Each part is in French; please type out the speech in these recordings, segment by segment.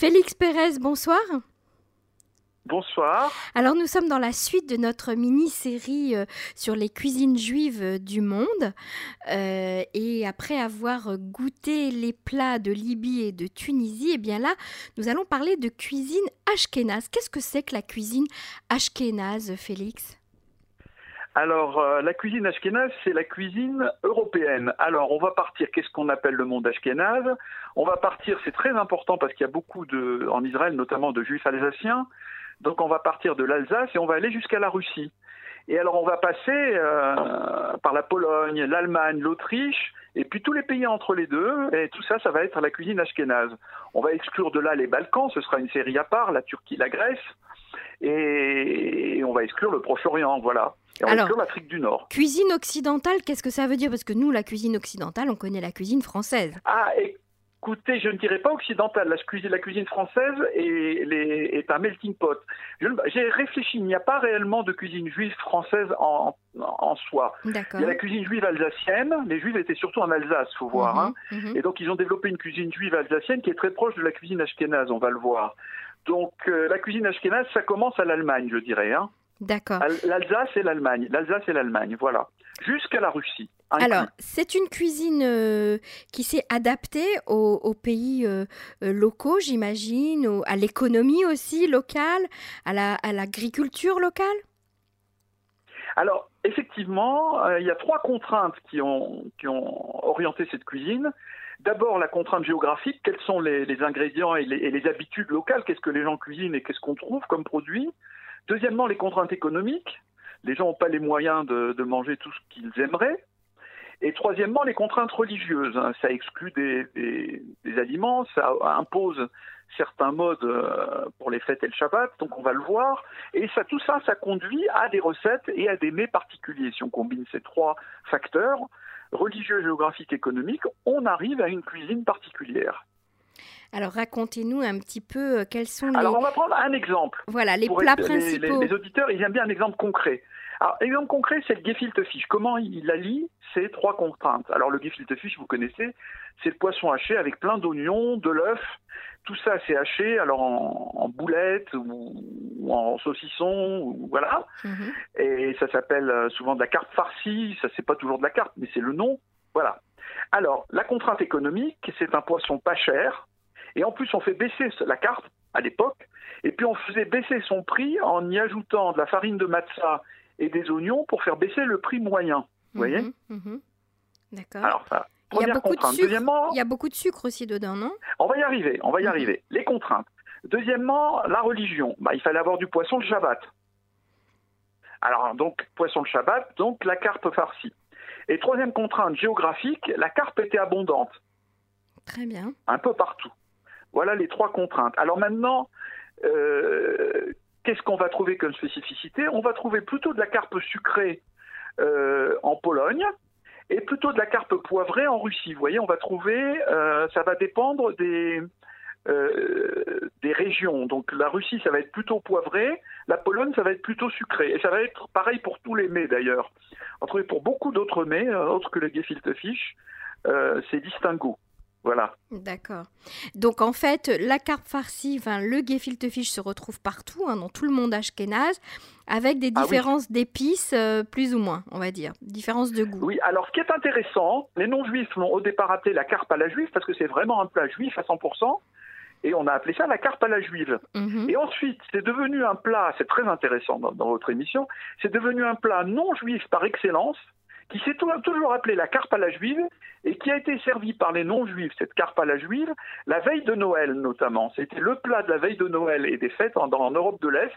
Félix Pérez, bonsoir. Bonsoir. Alors nous sommes dans la suite de notre mini-série euh, sur les cuisines juives euh, du monde. Euh, et après avoir goûté les plats de Libye et de Tunisie, eh bien là, nous allons parler de cuisine ashkénaze. Qu'est-ce que c'est que la cuisine ashkénaze, Félix? Alors, euh, la cuisine ashkénaze, c'est la cuisine européenne. Alors, on va partir, qu'est-ce qu'on appelle le monde ashkénaze? On va partir, c'est très important parce qu'il y a beaucoup de, en Israël, notamment de juifs alsaciens. Donc, on va partir de l'Alsace et on va aller jusqu'à la Russie. Et alors, on va passer euh, par la Pologne, l'Allemagne, l'Autriche, et puis tous les pays entre les deux. Et tout ça, ça va être la cuisine ashkénaze. On va exclure de là les Balkans, ce sera une série à part, la Turquie, la Grèce. Et on va exclure le Proche-Orient, voilà. Et on va exclure l'Afrique du Nord. Cuisine occidentale, qu'est-ce que ça veut dire? Parce que nous, la cuisine occidentale, on connaît la cuisine française. Ah, écoutez, je ne dirais pas occidentale. La cuisine, la cuisine française est, est, un melting pot. J'ai réfléchi, il n'y a pas réellement de cuisine juive française en, en soi. Il y a la cuisine juive alsacienne. Les juifs étaient surtout en Alsace, faut voir. Mhm, hein. mhm. Et donc, ils ont développé une cuisine juive alsacienne qui est très proche de la cuisine ashkénaze, on va le voir. Donc, euh, la cuisine ashkénaze, ça commence à l'Allemagne, je dirais. Hein. D'accord. L'Alsace et l'Allemagne. L'Alsace et l'Allemagne, voilà. Jusqu'à la Russie. Alors, c'est une cuisine euh, qui s'est adaptée aux, pays euh, locaux, j'imagine, à l'économie aussi locale, à l'agriculture locale? Alors, effectivement, il y a trois contraintes qui ont, qui ont orienté cette cuisine. D'abord, la contrainte géographique, quels sont les, ingrédients et les, habitudes locales, qu'est-ce que les gens cuisinent et qu'est-ce qu'on trouve comme produit. Deuxièmement, les contraintes économiques. Les gens n'ont pas les moyens de, manger tout ce qu'ils aimeraient. Et troisièmement, les contraintes religieuses. Hein. Ça exclut des, aliments, ça impose certains modes euh, pour les fêtes et le Shabbat, donc on va le voir. Et ça, tout ça, ça conduit à des recettes et à des mets particuliers. Si on combine ces trois facteurs, religieux, géographique, économique, on arrive à une cuisine particulière. Alors racontez-nous un petit peu euh, quels sont les... Alors on va prendre un exemple. Voilà, les plats principaux. Les, auditeurs, ils aiment bien un exemple concret. Alors, exemple concret, c'est le gefilte fish. Comment il allie ces trois contraintes? Alors, le gefilte fish, vous connaissez, c'est le poisson haché avec plein d'oignons, de l'œuf. Tout ça, c'est haché, alors en, boulettes ou, en saucisson, ou, voilà. Mhm. Et ça s'appelle euh, souvent de la carte farcie. Ça, c'est pas toujours de la carte, mais c'est le nom. Voilà. Alors, la contrainte économique, c'est un poisson pas cher, et en plus, on fait baisser la carte à l'époque, et puis on faisait baisser son prix en y ajoutant de la farine de matza et des oignons pour faire baisser le prix moyen. Vous voyez mhm, mhm. D'accord. Alors ça. Il y, a beaucoup de sucre. il y a beaucoup de sucre aussi dedans, non? On va y arriver, on va y mhm. arriver. Les contraintes. Deuxièmement, la religion. Bah, il fallait avoir du poisson le Shabbat. Alors, donc, poisson le Shabbat, donc la carpe farcie. Et troisième contrainte géographique, la carpe était abondante. Très bien. Un peu partout. Voilà les trois contraintes. Alors maintenant, euh, qu'est-ce qu'on va trouver comme spécificité? On va trouver plutôt de la carpe sucrée euh, en Pologne et plutôt de la carpe poivrée en Russie. Vous voyez, on va trouver, euh, ça va dépendre des, des régions. Donc la Russie, ça va être plutôt poivré, la Pologne, ça va être plutôt sucré. Et ça va être pareil pour tous les mets d'ailleurs. Trouver pour beaucoup d'autres mets, autres que le gefilte fish, c'est distinguo. Voilà. D'accord. Donc en fait, la carpe farcie, enfin, le gefilte fish se retrouve partout, hein, dans tout le monde ashkénaze, avec des ah différences d'épices euh, plus ou moins, on va dire, différences de goût. Oui, alors ce qui est intéressant, les non-juifs l'ont au départ appelé la carpe à la juive parce que c'est vraiment un plat juif à 100%. Et on a appelé ça la carpe à la juive. Mhm. Et ensuite, c'est devenu un plat, c'est très intéressant dans, dans votre émission, c'est devenu un plat non juif par excellence, qui s'est toujours appelé la carpe à la juive et qui a été servie par les non-juifs, cette carpe à la juive, la veille de Noël notamment. C'était le plat de la veille de Noël et des fêtes en, Europe de l'Est.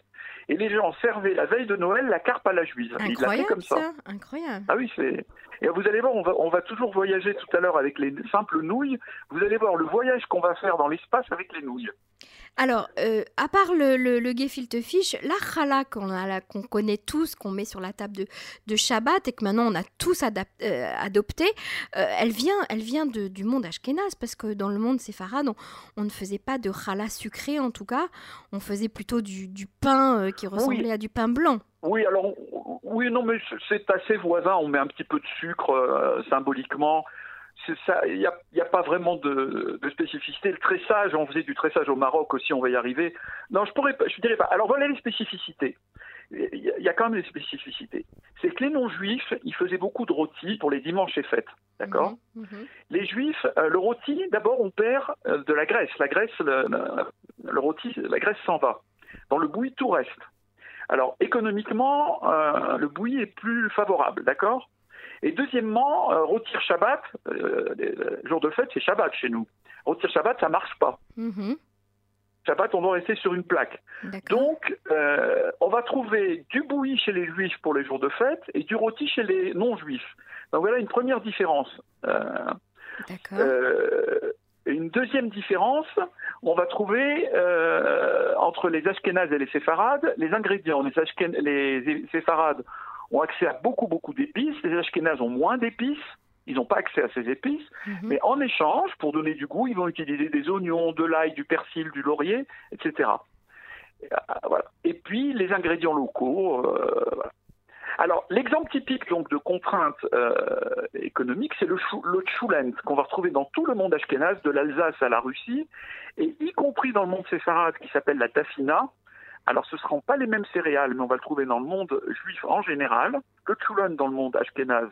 Et les gens servaient la veille de Noël la carpe à la juive. Incroyable comme ça. Incroyable. Ah oui, c'est. Et vous allez voir, on va, on va toujours voyager tout à l'heure avec les simples nouilles. Vous allez voir le voyage qu'on va faire dans l'espace avec les nouilles. Alors, euh, à part le, le, gefilte fish, la challah qu'on connaît tous, qu'on met sur la table de, de, Shabbat et que maintenant on a tous euh, adopté, euh, elle vient, elle vient de, du monde ashkénaze parce que dans le monde séfarade, on, on, ne faisait pas de challah sucré en tout cas, on faisait plutôt du, du pain qui ressemblait à du pain blanc. Oui, alors, oui, non, mais c'est assez voisin, on met un petit peu de sucre symboliquement il n'y a, pas vraiment de, spécificité. Le tressage, on faisait du tressage au Maroc aussi, on va y arriver. Non, je pourrais, je dirais pas. Alors voilà les spécificités. Il y a quand même des spécificités. C'est que les non-juifs, ils faisaient beaucoup de rôti pour les dimanches et fêtes, d'accord? Mhm, mhm. Les juifs, euh, le rôti, d'abord, on perd euh, de la graisse. La graisse, le, le, rôti, la graisse s'en va. Dans le bouilli, tout reste. Alors économiquement, euh, le bouilli est plus favorable, d'accord? Et deuxièmement, euh, rôtir Shabbat, euh, jour de fête, c'est Shabbat chez nous. Rôtir Shabbat, ça marche pas. Mm-hmm. Shabbat, on doit rester sur une plaque. Donc, euh, on va trouver du bouilli chez les juifs pour les jours de fête et du rôti chez les non-juifs. Donc voilà une première différence. Une deuxième différence, on va trouver entre les Ashkénazes et les Séfarades les ingrédients. Les, les Séfarades ont accès à beaucoup, beaucoup d'épices. Les Ashkénazes ont moins d'épices. Ils n'ont pas accès à ces épices, mhm. mais en échange, pour donner du goût, ils vont utiliser des oignons, de l'ail, du persil, du laurier, etc. Euh, voilà. Et puis les ingrédients locaux. Euh, Alors l'exemple typique donc de contrainte euh, économique, c'est le, le qu'on va retrouver dans tout le monde ashkénaze, de l'Alsace à la Russie, et y compris dans le monde séfarade qui s'appelle la tafina, alors, ce ne seront pas les mêmes céréales, mais on va le trouver dans le monde juif en général, le tchoulon dans le monde ashkénaze.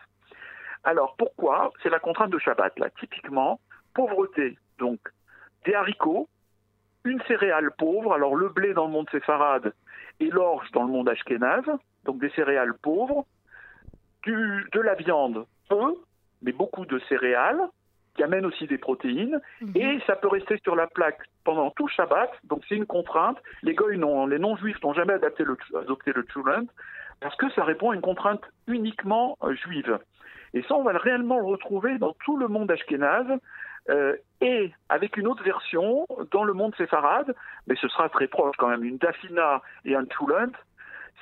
Alors, pourquoi? C'est la contrainte de Shabbat, là. Typiquement, pauvreté. Donc, des haricots, une céréale pauvre, alors le blé dans le monde séfarade et l'orge dans le monde ashkénaze, donc des céréales pauvres, du, de la viande peu, mais beaucoup de céréales, qui amène aussi des protéines, mhm. et ça peut rester sur la plaque pendant tout Shabbat, donc c'est une contrainte. Les goy les non-juifs n'ont jamais adapté le, adopté le chulent, parce que ça répond à une contrainte uniquement euh, juive. Et ça, on va réellement le retrouver dans tout le monde ashkénaze, euh, et avec une autre version dans le monde séfarade, mais ce sera très proche quand même, une dafina et un chulent,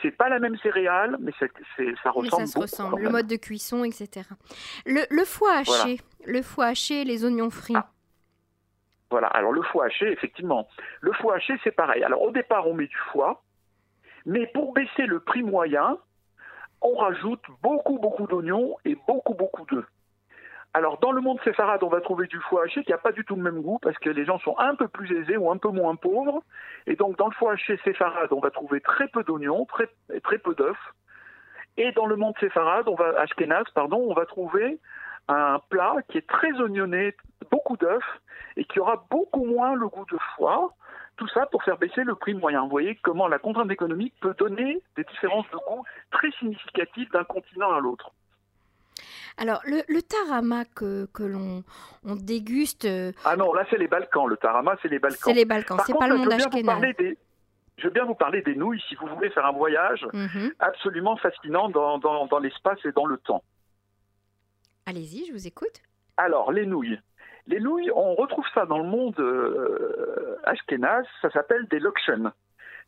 c'est pas la même céréale, mais ça ressemble. Mais ça se ressemble, le mode de cuisson, etc. Le, foie haché, le foie haché, les oignons frits. Ah. Voilà, alors le foie haché, effectivement. Le foie haché, c'est pareil. Alors au départ, on met du foie, mais pour baisser le prix moyen, on rajoute beaucoup, beaucoup d'oignons et beaucoup, beaucoup d'œufs. Alors, dans le monde séfarade, on va trouver du foie haché qui n'a pas du tout le même goût parce que les gens sont un peu plus aisés ou un peu moins pauvres. Et donc, dans le foie haché séfarade, on va trouver très peu d'oignons très, peu d'œufs. Et dans le monde séfarade, on va, pardon, on va trouver un plat qui est très oignonné, beaucoup d'œufs, et qui aura beaucoup moins le goût de foie. Tout ça pour faire baisser le prix moyen. Vous voyez comment la contrainte économique peut donner des différences de goût très significatives d'un continent à l'autre. Alors, le, tarama que, l'on on déguste. Euh, ah non, là, c'est les Balkans. Le tarama, c'est les Balkans. C'est les Balkans, c'est pas le monde Je veux bien vous parler des nouilles si vous voulez faire un voyage mhm. absolument fascinant dans, l'espace et dans le temps. Allez-y, je vous écoute. Alors, les nouilles. Les nouilles, on retrouve ça dans le monde euh, ashkénaze, ça s'appelle des lokshen.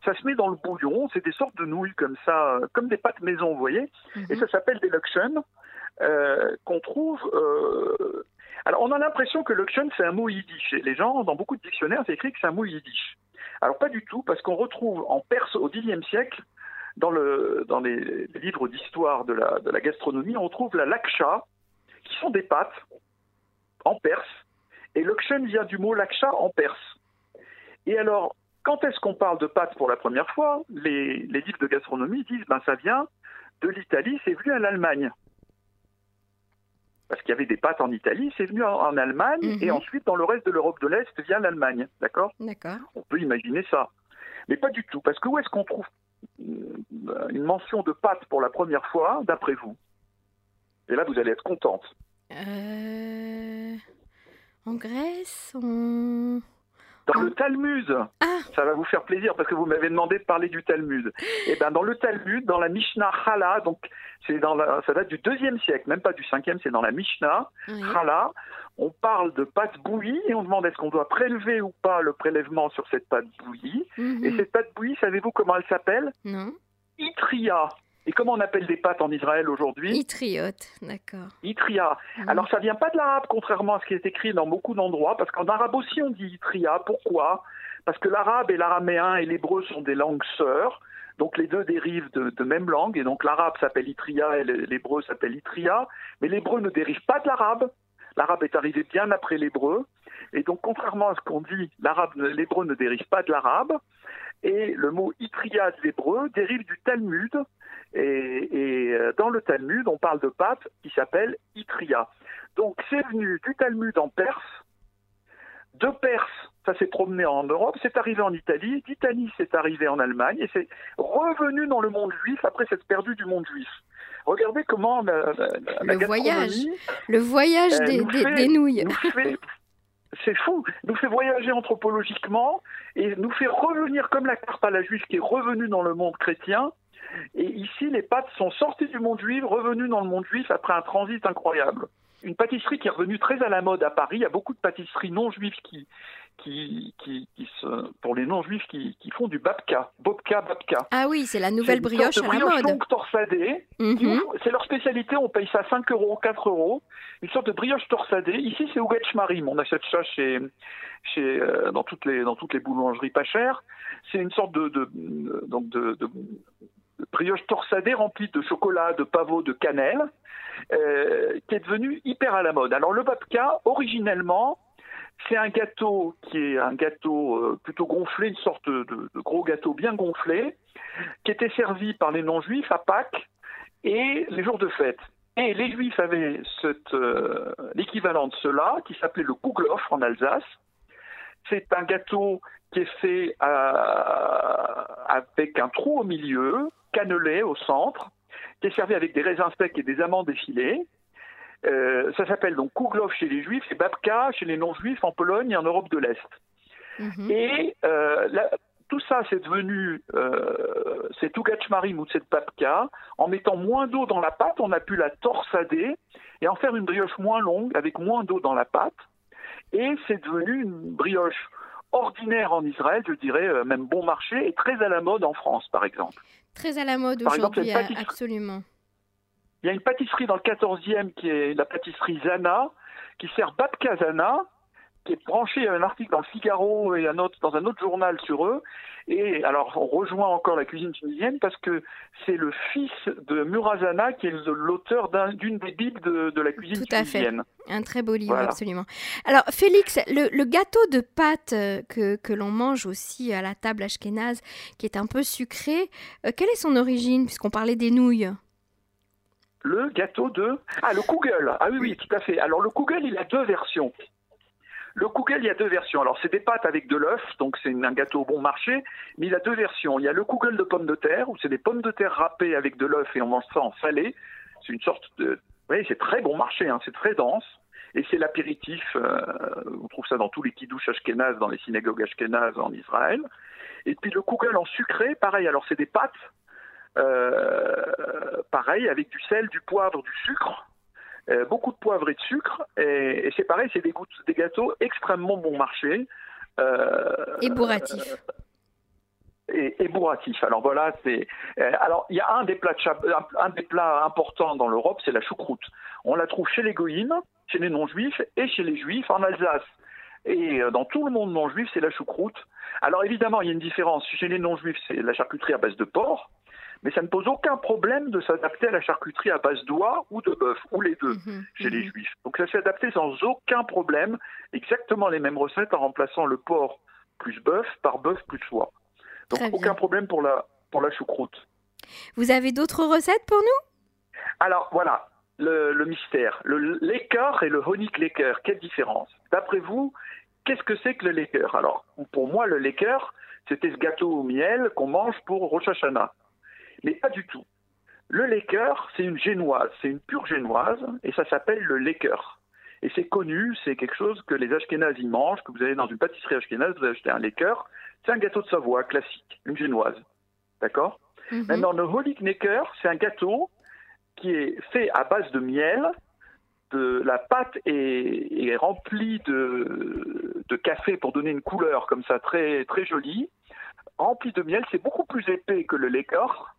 Ça se met dans le bouillon, c'est des sortes de nouilles comme ça, comme des pâtes maison, vous voyez, et mhm. ça s'appelle des lokshen. Euh, qu'on trouve. Euh, alors, on a l'impression que l'auction, c'est un mot yiddish. Les gens, dans beaucoup de dictionnaires, c'est écrit que c'est un mot yiddish. Alors, pas du tout, parce qu'on retrouve en Perse au Xe siècle, dans, le, dans les, livres d'histoire de la, gastronomie, on trouve la laksha, qui sont des pâtes en perse. Et l'auction vient du mot laksha en perse. Et alors, quand est-ce qu'on parle de pâtes pour la première fois? Les, les livres de gastronomie disent ben ça vient de l'Italie, c'est venu à l'Allemagne parce qu'il y avait des pâtes en Italie, c'est venu en, Allemagne et mhm. ensuite dans le reste de l'Europe de l'Est via l'Allemagne, d'accord? D'accord. On peut imaginer ça. Mais pas du tout, parce que où est-ce qu'on trouve euh, une mention de pâtes pour la première fois, d'après vous? Et là, vous allez être contente. Euh... En Grèce, on... Dans le Talmud, ah. ça va vous faire plaisir parce que vous m'avez demandé de parler du Talmud. Et eh ben dans le Talmud, dans la Mishnah Chala, donc c'est dans la, ça date du deuxième siècle, même pas du cinquième, c'est dans la Mishnah Chala. On parle de pâte bouillie et on demande est-ce qu'on doit prélever ou pas le prélèvement sur cette pâte bouillie. Mhm. Et cette pâte bouillie, savez-vous comment elle s'appelle? Non. Itria. Et comment on appelle des pâtes en Israël aujourd'hui Itriote, d'accord. Itria. Mhm. Alors ça vient pas de l'arabe, contrairement à ce qui est écrit dans beaucoup d'endroits, parce qu'en arabe aussi on dit Itria. Pourquoi? Parce que l'arabe et l'araméen et l'hébreu sont des langues sœurs, donc les deux dérivent de, même langue, et donc l'arabe s'appelle Itria et l'hébreu s'appelle Itria, mais l'hébreu ne dérive pas de l'arabe. L'arabe est arrivé bien après l'hébreu. Et donc, contrairement à ce qu'on dit, l'arabe, l'hébreu ne dérive pas de l'arabe. Et le mot itria de l'hébreu dérive du Talmud. Et, euh, dans le Talmud, on parle de pape qui s'appelle Itria. Donc, c'est venu du Talmud en Perse, de Perse ça s'est promené en Europe, c'est arrivé en Italie, d'Italie c'est arrivé en Allemagne, et c'est revenu dans le monde juif après s'être perdu du monde juif. Regardez comment la, le voyage, le voyage des, des, nouilles. C'est fou, nous fait voyager anthropologiquement et nous fait revenir comme la carte à la juive qui est revenue dans le monde chrétien. Et ici, les pâtes sont sorties du monde juif, revenues dans le monde juif après un transit incroyable une pâtisserie qui est revenue très à la mode à Paris. Il y a beaucoup de pâtisseries non juives qui, qui, qui, pour les non-juifs qui, font du babka, bobka, babka. Ah oui, c'est la nouvelle brioche à la brioche mode. torsadée. Mhm. C'est leur spécialité, on paye ça 5 euros, 4 euros. Une sorte de brioche torsadée. Ici, c'est Ougetch Marim. On achète ça chez, chez, euh, dans, toutes les, dans toutes les boulangeries pas chères. C'est une sorte de, de, donc de, de brioche torsadée remplie de chocolat, de pavot, de cannelle, euh, qui est devenue hyper à la mode. Alors le babka, originellement, c'est un gâteau qui est un gâteau euh, plutôt gonflé, une sorte de, gros gâteau bien gonflé, qui était servi par les non-juifs à Pâques et les jours de fête. Et les juifs avaient euh, l'équivalent de cela, qui s'appelait le Kuglof en Alsace. C'est un gâteau qui est fait euh, avec un trou au milieu, cannelé au centre, qui est servi avec des raisins secs et des amandes effilées. Euh, ça s'appelle donc Kuglof chez les Juifs et Babka chez les non-juifs en Pologne et en Europe de l'Est. Mhm. Et euh, tout ça, c'est devenu, euh, c'est tout Marim ou cette babka. En mettant moins d'eau dans la pâte, on a pu la torsader et en faire une brioche moins longue avec moins d'eau dans la pâte. Et c'est devenu une brioche ordinaire en Israël, je dirais euh, même bon marché, et très à la mode en France, par exemple. Très à la mode aujourd'hui, absolument. Il y a une pâtisserie dans le 14e qui est la pâtisserie Zana, qui sert Babka Zana, qui est branché à un article dans le Figaro et un autre, dans un autre journal sur eux. Et alors, on rejoint encore la cuisine tunisienne parce que c'est le fils de Murazana qui est l'auteur d'une des bibles de, la cuisine Tout tunisienne. à fait. Un très beau livre, absolument. Alors, Félix, le, gâteau de pâte euh, que, que l'on mange aussi à la table ashkénaze, qui est un peu sucré, euh, quelle est son origine, puisqu'on parlait des nouilles? Le gâteau de... Ah, le Kugel. Ah oui, oui, tout à fait. Alors, le Kugel, il a deux versions. Le Kugel, il y a deux versions. Alors, c'est des pâtes avec de l'œuf, donc c'est un gâteau bon marché, mais il a deux versions. Il y a le Kugel de pommes de terre, où c'est des pommes de terre râpées avec de l'œuf et on mange ça en salé. C'est une sorte de... Oui, c'est très bon marché, hein. c'est très dense. Et c'est l'apéritif, euh, on trouve ça dans tous les kidouches ashkénazes, dans les synagogues ashkénazes en Israël. Et puis le Kugel en sucré, pareil, alors c'est des pâtes pareil, avec du sel, du poivre, du sucre, euh, beaucoup de poivre et de sucre. Et, c'est pareil, c'est des, des, gâteaux extrêmement bon marché. Euh, et bourratifs. Et, et, bourratif. Alors voilà, c'est. alors il y a un des plats, un, des plats importants dans l'Europe, c'est la choucroute. On la trouve chez les goïms, chez les non-juifs et chez les juifs en Alsace. Et dans tout le monde non-juif, c'est la choucroute. Alors évidemment, il y a une différence. Chez les non-juifs, c'est la charcuterie à base de porc mais ça ne pose aucun problème de s'adapter à la charcuterie à base d'oie ou de bœuf, ou les deux, mhm, chez les mhm. juifs. Donc ça s'est adapté sans aucun problème, exactement les mêmes recettes en remplaçant le porc plus bœuf par bœuf plus oie. Donc aucun problème pour la, pour la choucroute. Vous avez d'autres recettes pour nous? Alors voilà, le, mystère. Le Laker et le Honig Laker, quelle différence? D'après vous, qu'est-ce que c'est que le Laker Alors, pour moi, le Laker, c'était ce gâteau au miel qu'on mange pour Rosh Hashanah. Mais pas du tout. Le Laker, c'est une génoise, c'est une pure génoise, et ça s'appelle le Laker. Et c'est connu, c'est quelque chose que les Ashkénazes y mangent, que vous allez dans une pâtisserie ashkénaze, vous achetez un Laker, c'est un gâteau de Savoie classique, une génoise. D'accord? Mhm. Maintenant, le Holy Necker, c'est un gâteau qui est fait à base de miel, de, la pâte est, remplie de, de, café pour donner une couleur comme ça très, très jolie, remplie de miel, c'est beaucoup plus épais que le Laker,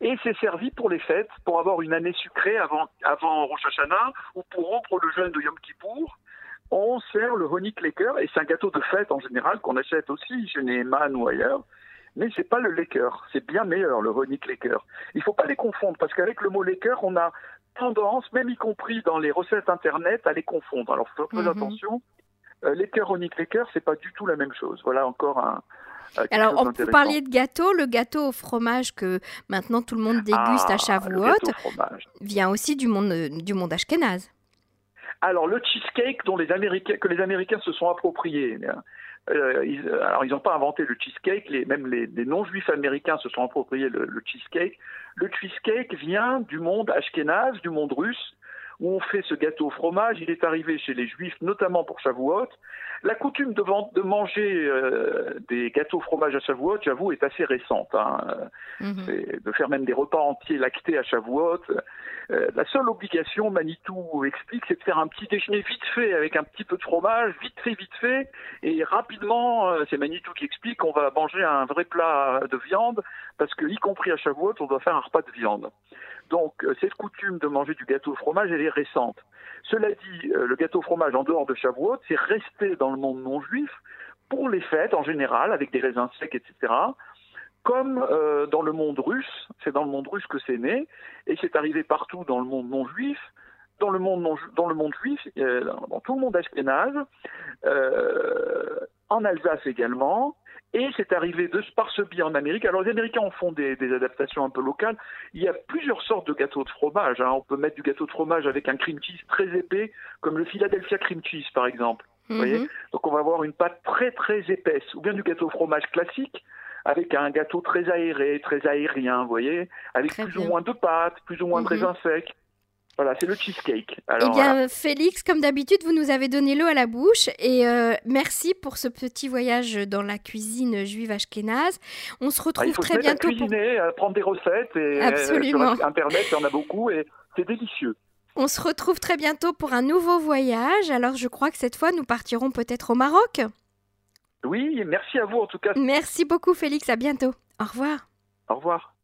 et c'est servi pour les fêtes, pour avoir une année sucrée avant, avant Rosh Hashanah ou pour rompre le jeûne de Yom Kippour. On sert le Honig Laker et c'est un gâteau de fête en général qu'on achète aussi chez Neyman ou ailleurs. Mais c'est pas le Laker, c'est bien meilleur le Honig Laker. Il faut pas les confondre parce qu'avec le mot Laker, on a tendance, même y compris dans les recettes internet, à les confondre. Alors, faut faire Mhm. attention. Euh, l'équerre au l'équerre, c'est pas du tout la même chose. Voilà encore un. Euh, Alors, on, vous d'intéressant. parliez de gâteau. Le gâteau au fromage que maintenant tout le monde déguste Ah, à Shavuot fromage. vient aussi du monde, euh, du monde ashkénaze. Alors le cheesecake dont les Américains, que les Américains se sont appropriés. euh, ils- alors ils n'ont pas inventé le cheesecake, les, même les, les non-juifs américains se sont appropriés le, le cheesecake. Le cheesecake vient du monde ashkénaze, du monde russe, où on fait ce gâteau au fromage. Il est arrivé chez les juifs, notamment pour Shavuot. La coutume de, de manger euh, des gâteaux au fromage à Shavuot, j'avoue, est assez récente. hein. Mhm. De faire même des repas entiers lactés à Shavuot. Euh, la seule obligation, Manitou explique, c'est de faire un petit déjeuner vite fait avec un petit peu de fromage, vite fait, vite fait, et rapidement, euh, c'est Manitou qui explique, on va manger un vrai plat de viande, parce que, y compris à Shavuot, on doit faire un repas de viande. Donc, euh, cette coutume de manger du gâteau au fromage, elle est récente. Cela dit, euh, le gâteau au fromage en dehors de Shavuot, c'est resté dans le monde non juif pour les fêtes en général, avec des raisins secs, etc comme euh, dans le monde russe, c'est dans le monde russe que c'est né, et c'est arrivé partout dans le monde non juif, dans le monde, non, juif, euh, dans tout le monde ashkénaze, euh, en Alsace également, et c'est arrivé de, par ce biais en Amérique. Alors les Américains en font des, des adaptations un peu locales. Il y a plusieurs sortes de gâteaux de fromage. hein. On peut mettre du gâteau de fromage avec un cream cheese très épais, comme le Philadelphia cream cheese par exemple. voyez Mhm. Donc on va avoir une pâte très très épaisse, ou bien du gâteau au fromage classique avec un gâteau très aéré, très aérien, vous voyez, avec Très plus bien. ou moins de pâtes, plus ou moins de raisins secs. Voilà, c'est le cheesecake. Eh bien, voilà. Félix, comme d'habitude, vous nous avez donné l'eau à la bouche et euh, merci pour ce petit voyage dans la cuisine juive ashkénaze. On se Ah, retrouve il faut très se mettre à bientôt pour... cuisiner, à prendre des recettes et euh, Absolument. sur Internet, il y en a beaucoup et c'est délicieux. On se retrouve très bientôt pour un nouveau voyage. Alors, je crois que cette fois, nous partirons peut-être au Maroc. Oui, merci à vous en tout cas. Merci beaucoup, Félix. À bientôt. Au revoir. Au revoir.